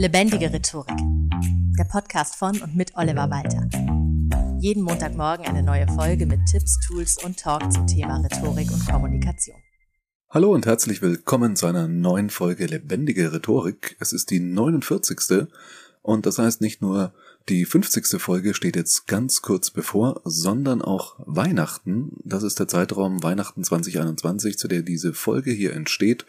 Lebendige Rhetorik. Der Podcast von und mit Oliver Walter. Jeden Montagmorgen eine neue Folge mit Tipps, Tools und Talk zum Thema Rhetorik und Kommunikation. Hallo und herzlich willkommen zu einer neuen Folge Lebendige Rhetorik. Es ist die 49. Und das heißt nicht nur die 50. Folge steht jetzt ganz kurz bevor, sondern auch Weihnachten. Das ist der Zeitraum Weihnachten 2021, zu der diese Folge hier entsteht.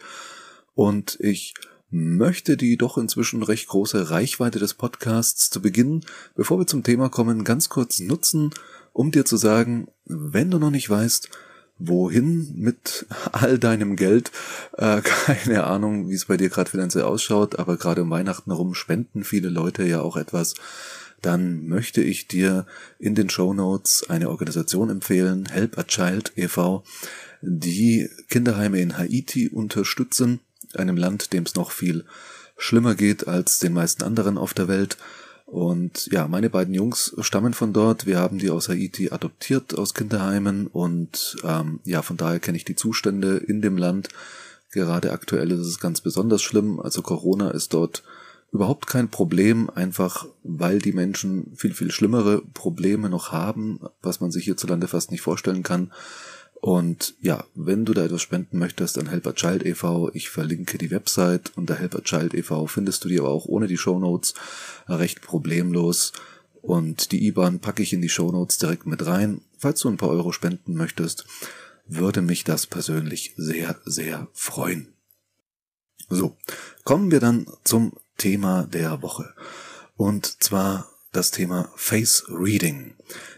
Und ich möchte die doch inzwischen recht große Reichweite des Podcasts zu Beginn, bevor wir zum Thema kommen, ganz kurz nutzen, um dir zu sagen, wenn du noch nicht weißt, wohin mit all deinem Geld, äh, keine Ahnung, wie es bei dir gerade finanziell ausschaut, aber gerade um Weihnachten herum spenden viele Leute ja auch etwas, dann möchte ich dir in den Show Notes eine Organisation empfehlen, Help a Child e.V., die Kinderheime in Haiti unterstützen einem Land, dem es noch viel schlimmer geht als den meisten anderen auf der Welt. Und ja, meine beiden Jungs stammen von dort. Wir haben die aus Haiti adoptiert aus Kinderheimen und ähm, ja, von daher kenne ich die Zustände in dem Land. Gerade aktuell ist es ganz besonders schlimm. Also Corona ist dort überhaupt kein Problem, einfach weil die Menschen viel, viel schlimmere Probleme noch haben, was man sich hierzulande fast nicht vorstellen kann. Und ja, wenn du da etwas spenden möchtest, dann Helper Child e.V. Ich verlinke die Website unter Helper Child e.V. findest du die aber auch ohne die Show Notes recht problemlos. Und die IBAN packe ich in die Show Notes direkt mit rein. Falls du ein paar Euro spenden möchtest, würde mich das persönlich sehr, sehr freuen. So, kommen wir dann zum Thema der Woche. Und zwar das Thema Face Reading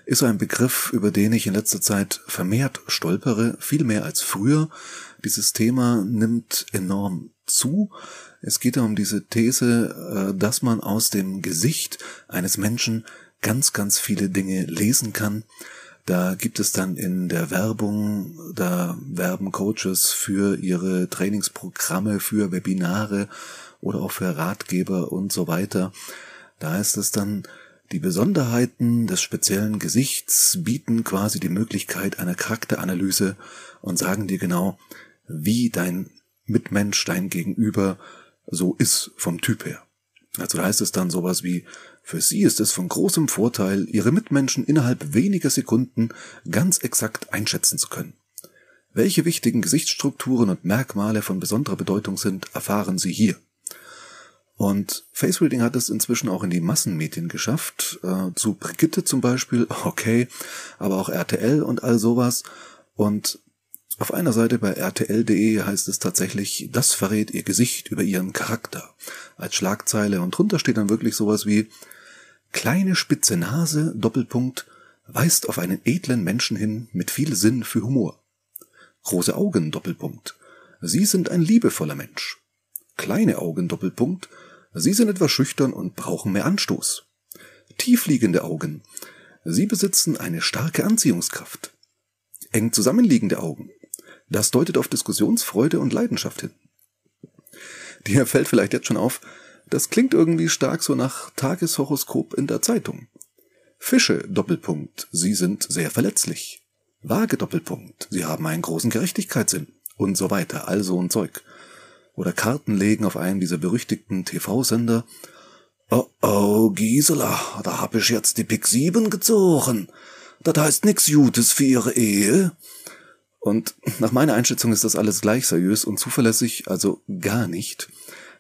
ist ein Begriff, über den ich in letzter Zeit vermehrt stolpere, viel mehr als früher. Dieses Thema nimmt enorm zu. Es geht um diese These, äh, dass man aus dem Gesicht eines Menschen ganz, ganz viele Dinge lesen kann. Da gibt es dann in der Werbung, da werben Coaches für ihre Trainingsprogramme, für Webinare oder auch für Ratgeber und so weiter. Da ist es dann die Besonderheiten des speziellen Gesichts bieten quasi die Möglichkeit einer Charakteranalyse und sagen dir genau, wie dein Mitmensch, dein Gegenüber so ist vom Typ her. Also da heißt es dann sowas wie, für sie ist es von großem Vorteil, ihre Mitmenschen innerhalb weniger Sekunden ganz exakt einschätzen zu können. Welche wichtigen Gesichtsstrukturen und Merkmale von besonderer Bedeutung sind, erfahren Sie hier. Und Face Reading hat es inzwischen auch in die Massenmedien geschafft, äh, zu Brigitte zum Beispiel, okay, aber auch RTL und all sowas. Und auf einer Seite bei rtl.de heißt es tatsächlich, das verrät ihr Gesicht über ihren Charakter als Schlagzeile und drunter steht dann wirklich sowas wie kleine spitze Nase, Doppelpunkt, weist auf einen edlen Menschen hin mit viel Sinn für Humor. Große Augen, Doppelpunkt. Sie sind ein liebevoller Mensch. Kleine Augen, Doppelpunkt. Sie sind etwas schüchtern und brauchen mehr Anstoß. Tiefliegende Augen. Sie besitzen eine starke Anziehungskraft. Eng zusammenliegende Augen. Das deutet auf Diskussionsfreude und Leidenschaft hin. Dir fällt vielleicht jetzt schon auf, das klingt irgendwie stark so nach Tageshoroskop in der Zeitung. Fische, Doppelpunkt, sie sind sehr verletzlich. Waage, Doppelpunkt, sie haben einen großen Gerechtigkeitssinn. Und so weiter, also ein Zeug oder Karten legen auf einen dieser berüchtigten TV-Sender. Oh oh, Gisela, da hab ich jetzt die Pick 7 gezogen. Das heißt nix Gutes für ihre Ehe. Und nach meiner Einschätzung ist das alles gleich seriös und zuverlässig, also gar nicht.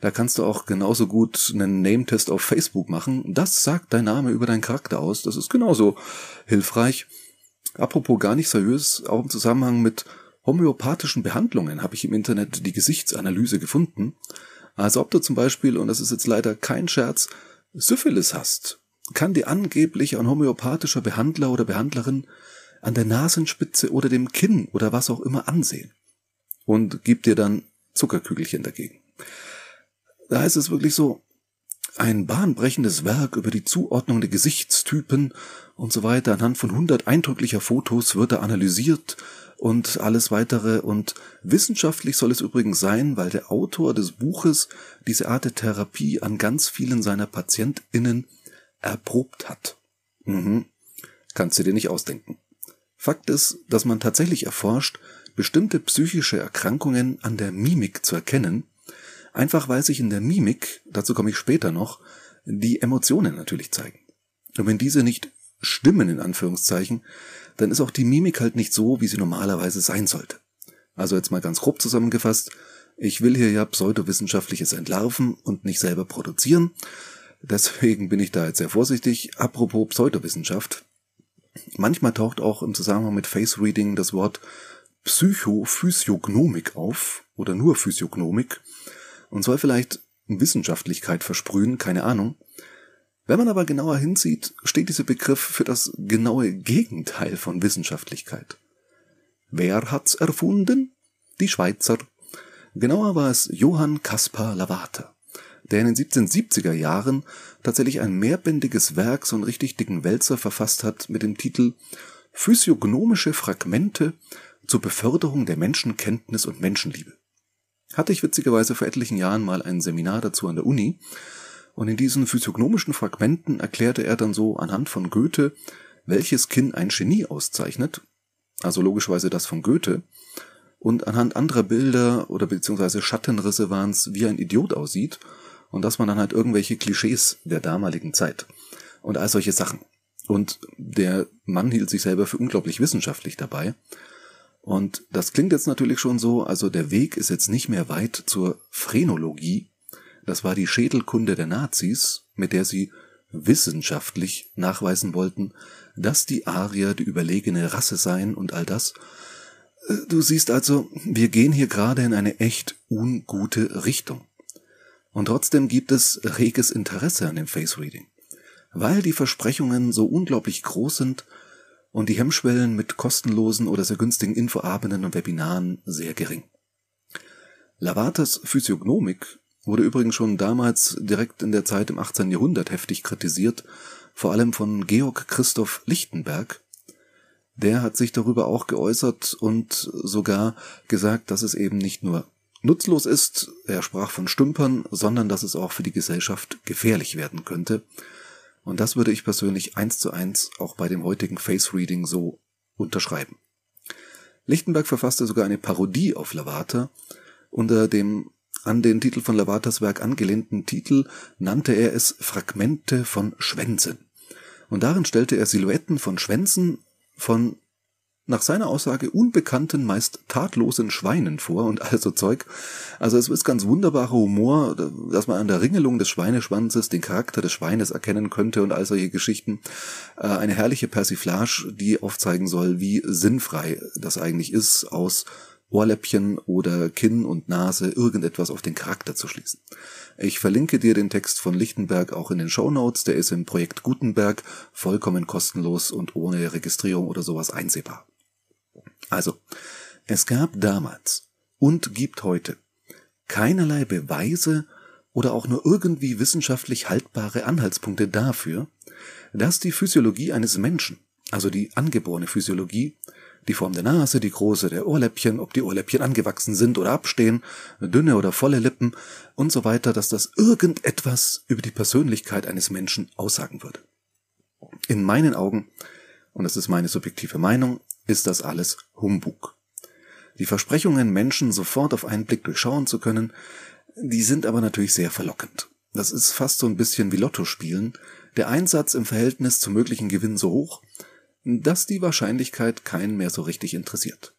Da kannst du auch genauso gut einen Name-Test auf Facebook machen. Das sagt dein Name über deinen Charakter aus. Das ist genauso hilfreich. Apropos gar nicht seriös, auch im Zusammenhang mit homöopathischen Behandlungen habe ich im Internet die Gesichtsanalyse gefunden. Also ob du zum Beispiel, und das ist jetzt leider kein Scherz, Syphilis hast, kann dir angeblich ein homöopathischer Behandler oder Behandlerin an der Nasenspitze oder dem Kinn oder was auch immer ansehen und gibt dir dann Zuckerkügelchen dagegen. Da heißt es wirklich so, ein bahnbrechendes Werk über die Zuordnung der Gesichtstypen und so weiter anhand von hundert eindrücklicher Fotos wird er analysiert und alles weitere. Und wissenschaftlich soll es übrigens sein, weil der Autor des Buches diese Art der Therapie an ganz vielen seiner PatientInnen erprobt hat. Mhm. Kannst du dir nicht ausdenken. Fakt ist, dass man tatsächlich erforscht, bestimmte psychische Erkrankungen an der Mimik zu erkennen, Einfach weil sich in der Mimik, dazu komme ich später noch, die Emotionen natürlich zeigen. Und wenn diese nicht stimmen, in Anführungszeichen, dann ist auch die Mimik halt nicht so, wie sie normalerweise sein sollte. Also jetzt mal ganz grob zusammengefasst, ich will hier ja pseudowissenschaftliches entlarven und nicht selber produzieren. Deswegen bin ich da jetzt sehr vorsichtig. Apropos Pseudowissenschaft. Manchmal taucht auch im Zusammenhang mit Face Reading das Wort Psychophysiognomik auf oder nur Physiognomik und soll vielleicht Wissenschaftlichkeit versprühen, keine Ahnung. Wenn man aber genauer hinsieht, steht dieser Begriff für das genaue Gegenteil von Wissenschaftlichkeit. Wer hat's erfunden? Die Schweizer. Genauer war es Johann Caspar Lavater, der in den 1770er Jahren tatsächlich ein mehrbändiges Werk, so einen richtig dicken Wälzer verfasst hat mit dem Titel Physiognomische Fragmente zur Beförderung der Menschenkenntnis und Menschenliebe. Hatte ich witzigerweise vor etlichen Jahren mal ein Seminar dazu an der Uni, und in diesen physiognomischen Fragmenten erklärte er dann so anhand von Goethe, welches Kinn ein Genie auszeichnet, also logischerweise das von Goethe, und anhand anderer Bilder oder beziehungsweise Schattenrisse waren es, wie ein Idiot aussieht und dass man dann halt irgendwelche Klischees der damaligen Zeit und all solche Sachen. Und der Mann hielt sich selber für unglaublich wissenschaftlich dabei. Und das klingt jetzt natürlich schon so, also der Weg ist jetzt nicht mehr weit zur Phrenologie. Das war die Schädelkunde der Nazis, mit der sie wissenschaftlich nachweisen wollten, dass die Arier die überlegene Rasse seien und all das. Du siehst also, wir gehen hier gerade in eine echt ungute Richtung. Und trotzdem gibt es reges Interesse an dem Face Reading, weil die Versprechungen so unglaublich groß sind und die Hemmschwellen mit kostenlosen oder sehr günstigen Infoabenden und Webinaren sehr gering. Lavatas Physiognomik wurde übrigens schon damals direkt in der Zeit im 18. Jahrhundert heftig kritisiert, vor allem von Georg Christoph Lichtenberg, der hat sich darüber auch geäußert und sogar gesagt, dass es eben nicht nur nutzlos ist, er sprach von Stümpern, sondern dass es auch für die Gesellschaft gefährlich werden könnte. Und das würde ich persönlich eins zu eins auch bei dem heutigen Face Reading so unterschreiben. Lichtenberg verfasste sogar eine Parodie auf Lavater. Unter dem an den Titel von Lavatas Werk angelehnten Titel nannte er es Fragmente von Schwänzen. Und darin stellte er Silhouetten von Schwänzen von nach seiner Aussage unbekannten, meist tatlosen Schweinen vor und also Zeug. Also es ist ganz wunderbarer Humor, dass man an der Ringelung des Schweineschwanzes den Charakter des Schweines erkennen könnte und all solche Geschichten. Äh, eine herrliche Persiflage, die aufzeigen soll, wie sinnfrei das eigentlich ist, aus Ohrläppchen oder Kinn und Nase irgendetwas auf den Charakter zu schließen. Ich verlinke dir den Text von Lichtenberg auch in den Show Notes. Der ist im Projekt Gutenberg vollkommen kostenlos und ohne Registrierung oder sowas einsehbar. Also, es gab damals und gibt heute keinerlei Beweise oder auch nur irgendwie wissenschaftlich haltbare Anhaltspunkte dafür, dass die Physiologie eines Menschen, also die angeborene Physiologie, die Form der Nase, die Größe der Ohrläppchen, ob die Ohrläppchen angewachsen sind oder abstehen, dünne oder volle Lippen und so weiter, dass das irgendetwas über die Persönlichkeit eines Menschen aussagen würde. In meinen Augen, und das ist meine subjektive Meinung, ist das alles Humbug. Die Versprechungen, Menschen sofort auf einen Blick durchschauen zu können, die sind aber natürlich sehr verlockend. Das ist fast so ein bisschen wie Lotto spielen. Der Einsatz im Verhältnis zum möglichen Gewinn so hoch, dass die Wahrscheinlichkeit keinen mehr so richtig interessiert.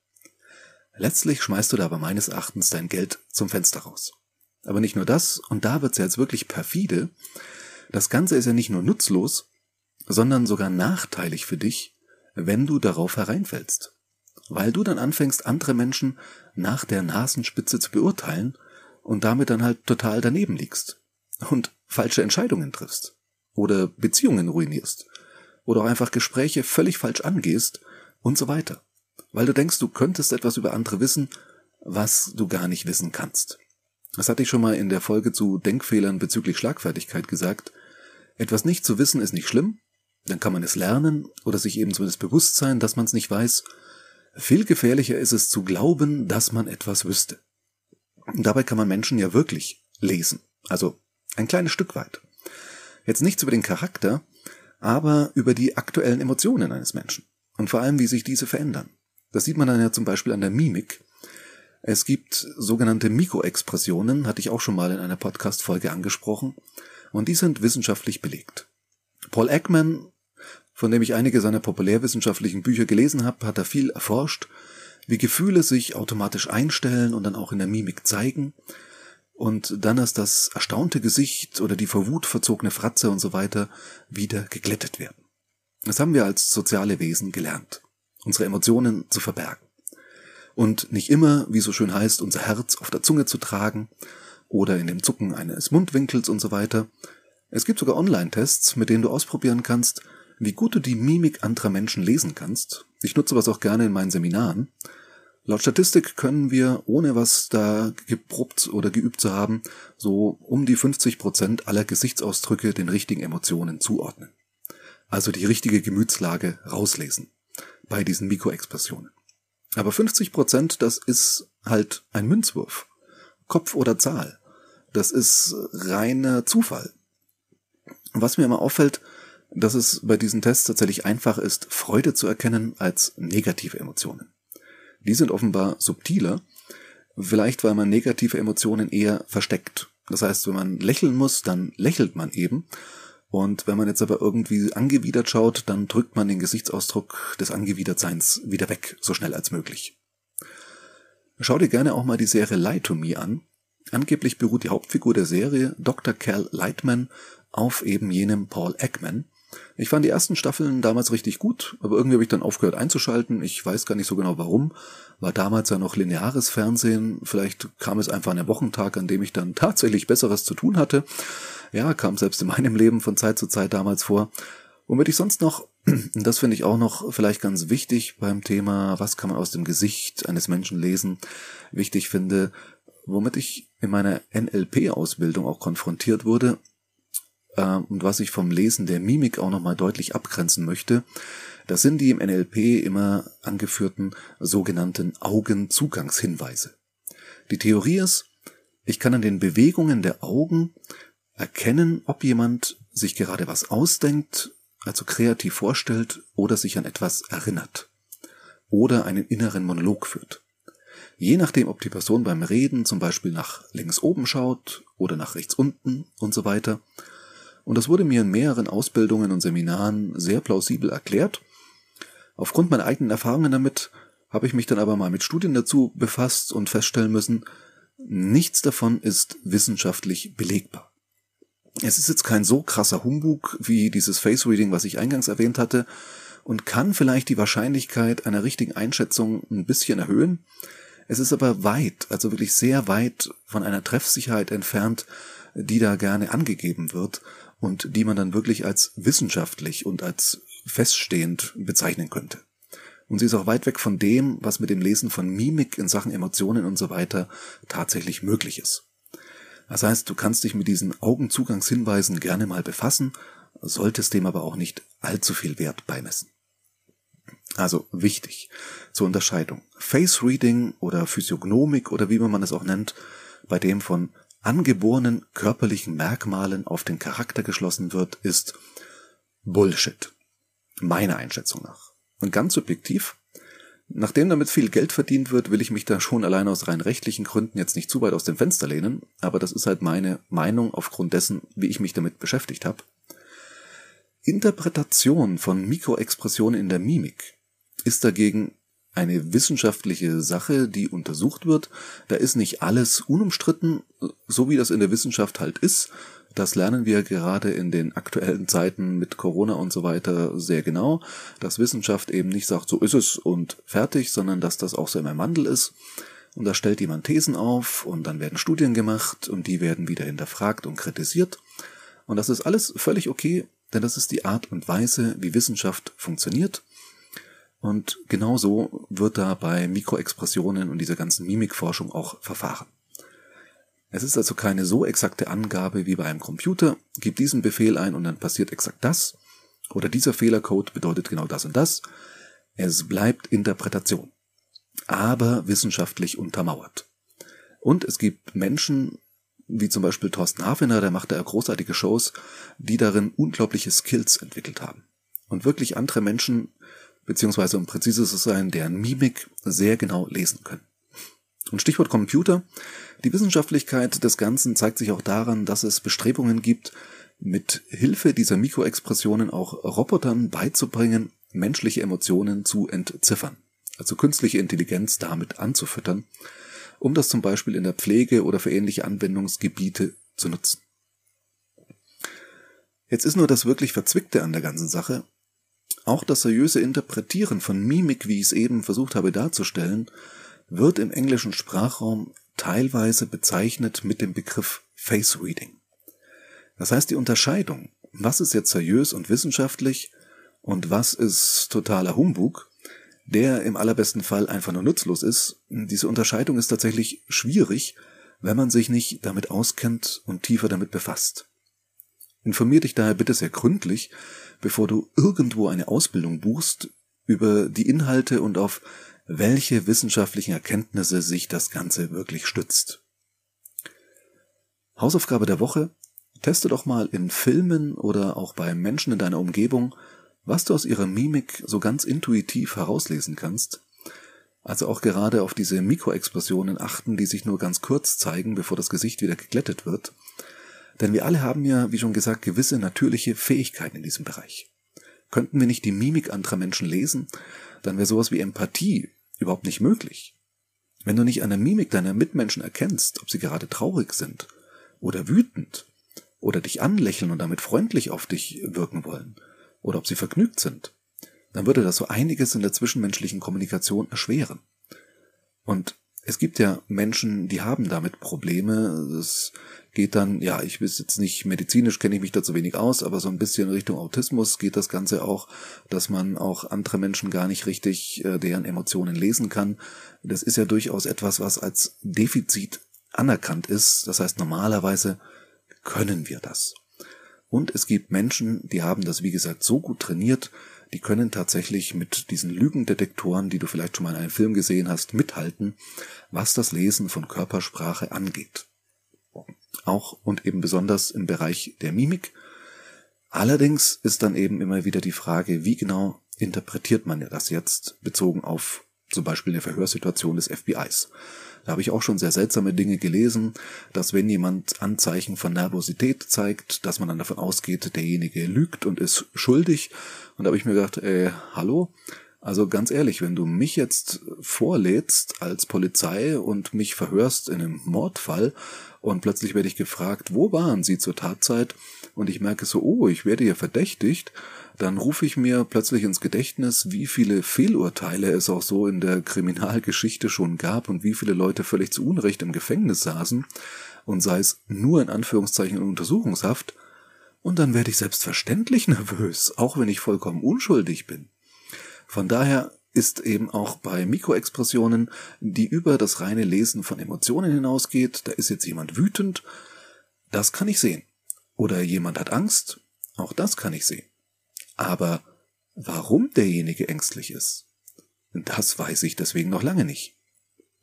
Letztlich schmeißt du da aber meines Erachtens dein Geld zum Fenster raus. Aber nicht nur das, und da wird's ja jetzt wirklich perfide, das Ganze ist ja nicht nur nutzlos, sondern sogar nachteilig für dich, wenn du darauf hereinfällst. Weil du dann anfängst, andere Menschen nach der Nasenspitze zu beurteilen und damit dann halt total daneben liegst und falsche Entscheidungen triffst oder Beziehungen ruinierst oder auch einfach Gespräche völlig falsch angehst und so weiter. Weil du denkst, du könntest etwas über andere wissen, was du gar nicht wissen kannst. Das hatte ich schon mal in der Folge zu Denkfehlern bezüglich Schlagfertigkeit gesagt. Etwas nicht zu wissen ist nicht schlimm, dann kann man es lernen oder sich eben zumindest bewusst sein, dass man es nicht weiß. Viel gefährlicher ist es zu glauben, dass man etwas wüsste. Und dabei kann man Menschen ja wirklich lesen. Also ein kleines Stück weit. Jetzt nichts über den Charakter, aber über die aktuellen Emotionen eines Menschen und vor allem, wie sich diese verändern. Das sieht man dann ja zum Beispiel an der Mimik. Es gibt sogenannte Mikroexpressionen, hatte ich auch schon mal in einer Podcast-Folge angesprochen, und die sind wissenschaftlich belegt. Paul Ekman, von dem ich einige seiner populärwissenschaftlichen Bücher gelesen habe, hat da viel erforscht, wie Gefühle sich automatisch einstellen und dann auch in der Mimik zeigen und dann erst das erstaunte Gesicht oder die vor Wut verzogene Fratze und so weiter wieder geglättet werden. Das haben wir als soziale Wesen gelernt, unsere Emotionen zu verbergen. Und nicht immer, wie so schön heißt, unser Herz auf der Zunge zu tragen oder in dem Zucken eines Mundwinkels und so weiter. Es gibt sogar Online-Tests, mit denen du ausprobieren kannst, wie gut du die Mimik anderer Menschen lesen kannst. Ich nutze was auch gerne in meinen Seminaren. Laut Statistik können wir, ohne was da geprobt oder geübt zu haben, so um die 50 Prozent aller Gesichtsausdrücke den richtigen Emotionen zuordnen. Also die richtige Gemütslage rauslesen bei diesen Mikroexpressionen. Aber 50 Prozent, das ist halt ein Münzwurf. Kopf oder Zahl. Das ist reiner Zufall. Was mir immer auffällt, dass es bei diesen Tests tatsächlich einfach ist, Freude zu erkennen als negative Emotionen. Die sind offenbar subtiler, vielleicht weil man negative Emotionen eher versteckt. Das heißt, wenn man lächeln muss, dann lächelt man eben. Und wenn man jetzt aber irgendwie angewidert schaut, dann drückt man den Gesichtsausdruck des Angewidertseins wieder weg, so schnell als möglich. Schau dir gerne auch mal die Serie Lie to Me an. Angeblich beruht die Hauptfigur der Serie, Dr. Cal Lightman, auf eben jenem Paul Ekman. Ich fand die ersten Staffeln damals richtig gut, aber irgendwie habe ich dann aufgehört einzuschalten. Ich weiß gar nicht so genau warum. War damals ja noch lineares Fernsehen. Vielleicht kam es einfach an der Wochentag, an dem ich dann tatsächlich Besseres zu tun hatte. Ja, kam selbst in meinem Leben von Zeit zu Zeit damals vor. Womit ich sonst noch, das finde ich auch noch vielleicht ganz wichtig beim Thema, was kann man aus dem Gesicht eines Menschen lesen, wichtig finde, womit ich in meiner NLP-Ausbildung auch konfrontiert wurde, und was ich vom Lesen der Mimik auch nochmal deutlich abgrenzen möchte, das sind die im NLP immer angeführten sogenannten Augenzugangshinweise. Die Theorie ist, ich kann an den Bewegungen der Augen erkennen, ob jemand sich gerade was ausdenkt, also kreativ vorstellt oder sich an etwas erinnert oder einen inneren Monolog führt. Je nachdem, ob die Person beim Reden zum Beispiel nach links oben schaut oder nach rechts unten und so weiter, und das wurde mir in mehreren Ausbildungen und Seminaren sehr plausibel erklärt. Aufgrund meiner eigenen Erfahrungen damit habe ich mich dann aber mal mit Studien dazu befasst und feststellen müssen, nichts davon ist wissenschaftlich belegbar. Es ist jetzt kein so krasser Humbug wie dieses Face Reading, was ich eingangs erwähnt hatte, und kann vielleicht die Wahrscheinlichkeit einer richtigen Einschätzung ein bisschen erhöhen. Es ist aber weit, also wirklich sehr weit von einer Treffsicherheit entfernt, die da gerne angegeben wird und die man dann wirklich als wissenschaftlich und als feststehend bezeichnen könnte. Und sie ist auch weit weg von dem, was mit dem Lesen von Mimik in Sachen Emotionen und so weiter tatsächlich möglich ist. Das heißt, du kannst dich mit diesen Augenzugangshinweisen gerne mal befassen, solltest dem aber auch nicht allzu viel Wert beimessen. Also wichtig zur Unterscheidung. Face Reading oder Physiognomik oder wie man es auch nennt, bei dem von angeborenen körperlichen Merkmalen auf den Charakter geschlossen wird, ist Bullshit. Meiner Einschätzung nach. Und ganz subjektiv, nachdem damit viel Geld verdient wird, will ich mich da schon allein aus rein rechtlichen Gründen jetzt nicht zu weit aus dem Fenster lehnen, aber das ist halt meine Meinung aufgrund dessen, wie ich mich damit beschäftigt habe. Interpretation von Mikroexpressionen in der Mimik ist dagegen eine wissenschaftliche Sache, die untersucht wird. Da ist nicht alles unumstritten, so wie das in der Wissenschaft halt ist. Das lernen wir gerade in den aktuellen Zeiten mit Corona und so weiter sehr genau, dass Wissenschaft eben nicht sagt, so ist es und fertig, sondern dass das auch so im Wandel ist. Und da stellt jemand Thesen auf und dann werden Studien gemacht und die werden wieder hinterfragt und kritisiert. Und das ist alles völlig okay, denn das ist die Art und Weise, wie Wissenschaft funktioniert. Und genauso wird da bei Mikroexpressionen und dieser ganzen Mimikforschung auch verfahren. Es ist also keine so exakte Angabe wie bei einem Computer. Gib diesen Befehl ein und dann passiert exakt das. Oder dieser Fehlercode bedeutet genau das und das. Es bleibt Interpretation. Aber wissenschaftlich untermauert. Und es gibt Menschen, wie zum Beispiel Thorsten Hafener, der macht da großartige Shows, die darin unglaubliche Skills entwickelt haben. Und wirklich andere Menschen beziehungsweise um präzise zu sein, deren Mimik sehr genau lesen können. Und Stichwort Computer. Die Wissenschaftlichkeit des Ganzen zeigt sich auch daran, dass es Bestrebungen gibt, mit Hilfe dieser Mikroexpressionen auch Robotern beizubringen, menschliche Emotionen zu entziffern. Also künstliche Intelligenz damit anzufüttern, um das zum Beispiel in der Pflege oder für ähnliche Anwendungsgebiete zu nutzen. Jetzt ist nur das wirklich Verzwickte an der ganzen Sache. Auch das seriöse Interpretieren von Mimik, wie ich es eben versucht habe darzustellen, wird im englischen Sprachraum teilweise bezeichnet mit dem Begriff Face Reading. Das heißt, die Unterscheidung, was ist jetzt seriös und wissenschaftlich und was ist totaler Humbug, der im allerbesten Fall einfach nur nutzlos ist, diese Unterscheidung ist tatsächlich schwierig, wenn man sich nicht damit auskennt und tiefer damit befasst. Informier dich daher bitte sehr gründlich, bevor du irgendwo eine Ausbildung buchst, über die Inhalte und auf welche wissenschaftlichen Erkenntnisse sich das Ganze wirklich stützt. Hausaufgabe der Woche. Teste doch mal in Filmen oder auch bei Menschen in deiner Umgebung, was du aus ihrer Mimik so ganz intuitiv herauslesen kannst. Also auch gerade auf diese Mikroexplosionen achten, die sich nur ganz kurz zeigen, bevor das Gesicht wieder geglättet wird. Denn wir alle haben ja, wie schon gesagt, gewisse natürliche Fähigkeiten in diesem Bereich. Könnten wir nicht die Mimik anderer Menschen lesen, dann wäre sowas wie Empathie überhaupt nicht möglich. Wenn du nicht an der Mimik deiner Mitmenschen erkennst, ob sie gerade traurig sind oder wütend oder dich anlächeln und damit freundlich auf dich wirken wollen oder ob sie vergnügt sind, dann würde das so einiges in der zwischenmenschlichen Kommunikation erschweren. Und es gibt ja Menschen, die haben damit Probleme. Das geht dann, ja, ich weiß jetzt nicht, medizinisch kenne ich mich dazu wenig aus, aber so ein bisschen Richtung Autismus geht das Ganze auch, dass man auch andere Menschen gar nicht richtig äh, deren Emotionen lesen kann. Das ist ja durchaus etwas, was als Defizit anerkannt ist. Das heißt, normalerweise können wir das. Und es gibt Menschen, die haben das, wie gesagt, so gut trainiert, die können tatsächlich mit diesen Lügendetektoren, die du vielleicht schon mal in einem Film gesehen hast, mithalten, was das Lesen von Körpersprache angeht. Auch und eben besonders im Bereich der Mimik. Allerdings ist dann eben immer wieder die Frage, wie genau interpretiert man das jetzt bezogen auf zum Beispiel eine Verhörsituation des FBIs. Da habe ich auch schon sehr seltsame Dinge gelesen, dass wenn jemand Anzeichen von Nervosität zeigt, dass man dann davon ausgeht, derjenige lügt und ist schuldig. Und da habe ich mir gedacht, äh, hallo? Also ganz ehrlich, wenn du mich jetzt vorlädst als Polizei und mich verhörst in einem Mordfall und plötzlich werde ich gefragt, wo waren Sie zur Tatzeit? Und ich merke so, oh, ich werde hier verdächtigt, dann rufe ich mir plötzlich ins Gedächtnis, wie viele Fehlurteile es auch so in der Kriminalgeschichte schon gab und wie viele Leute völlig zu Unrecht im Gefängnis saßen und sei es nur in Anführungszeichen in Untersuchungshaft, und dann werde ich selbstverständlich nervös, auch wenn ich vollkommen unschuldig bin. Von daher ist eben auch bei Mikroexpressionen, die über das reine Lesen von Emotionen hinausgeht, da ist jetzt jemand wütend, das kann ich sehen. Oder jemand hat Angst, auch das kann ich sehen. Aber warum derjenige ängstlich ist, das weiß ich deswegen noch lange nicht.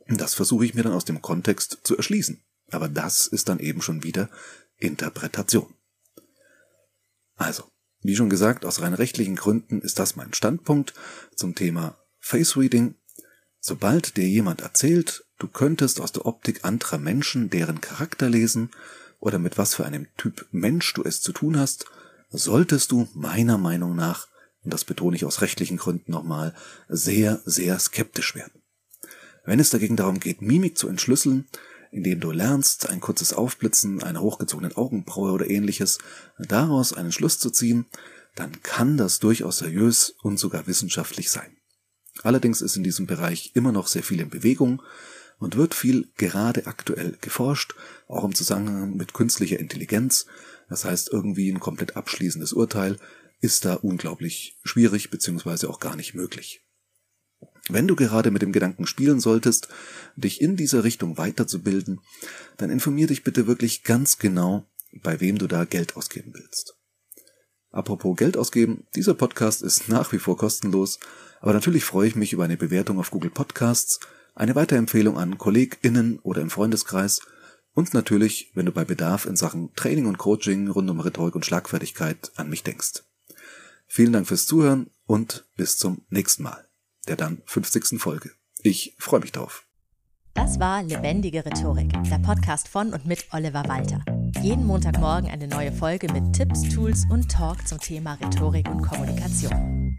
Das versuche ich mir dann aus dem Kontext zu erschließen. Aber das ist dann eben schon wieder Interpretation. Also, wie schon gesagt, aus rein rechtlichen Gründen ist das mein Standpunkt zum Thema Face Reading. Sobald dir jemand erzählt, du könntest aus der Optik anderer Menschen deren Charakter lesen oder mit was für einem Typ Mensch du es zu tun hast, solltest du meiner Meinung nach, und das betone ich aus rechtlichen Gründen nochmal, sehr, sehr skeptisch werden. Wenn es dagegen darum geht, Mimik zu entschlüsseln, indem du lernst, ein kurzes Aufblitzen einer hochgezogenen Augenbraue oder ähnliches, daraus einen Schluss zu ziehen, dann kann das durchaus seriös und sogar wissenschaftlich sein. Allerdings ist in diesem Bereich immer noch sehr viel in Bewegung und wird viel gerade aktuell geforscht, auch im Zusammenhang mit künstlicher Intelligenz, das heißt, irgendwie ein komplett abschließendes Urteil ist da unglaublich schwierig beziehungsweise auch gar nicht möglich. Wenn du gerade mit dem Gedanken spielen solltest, dich in dieser Richtung weiterzubilden, dann informier dich bitte wirklich ganz genau, bei wem du da Geld ausgeben willst. Apropos Geld ausgeben, dieser Podcast ist nach wie vor kostenlos, aber natürlich freue ich mich über eine Bewertung auf Google Podcasts, eine Weiterempfehlung an KollegInnen oder im Freundeskreis und natürlich, wenn du bei Bedarf in Sachen Training und Coaching rund um Rhetorik und Schlagfertigkeit an mich denkst. Vielen Dank fürs Zuhören und bis zum nächsten Mal, der dann 50. Folge. Ich freue mich drauf. Das war Lebendige Rhetorik, der Podcast von und mit Oliver Walter. Jeden Montagmorgen eine neue Folge mit Tipps, Tools und Talk zum Thema Rhetorik und Kommunikation.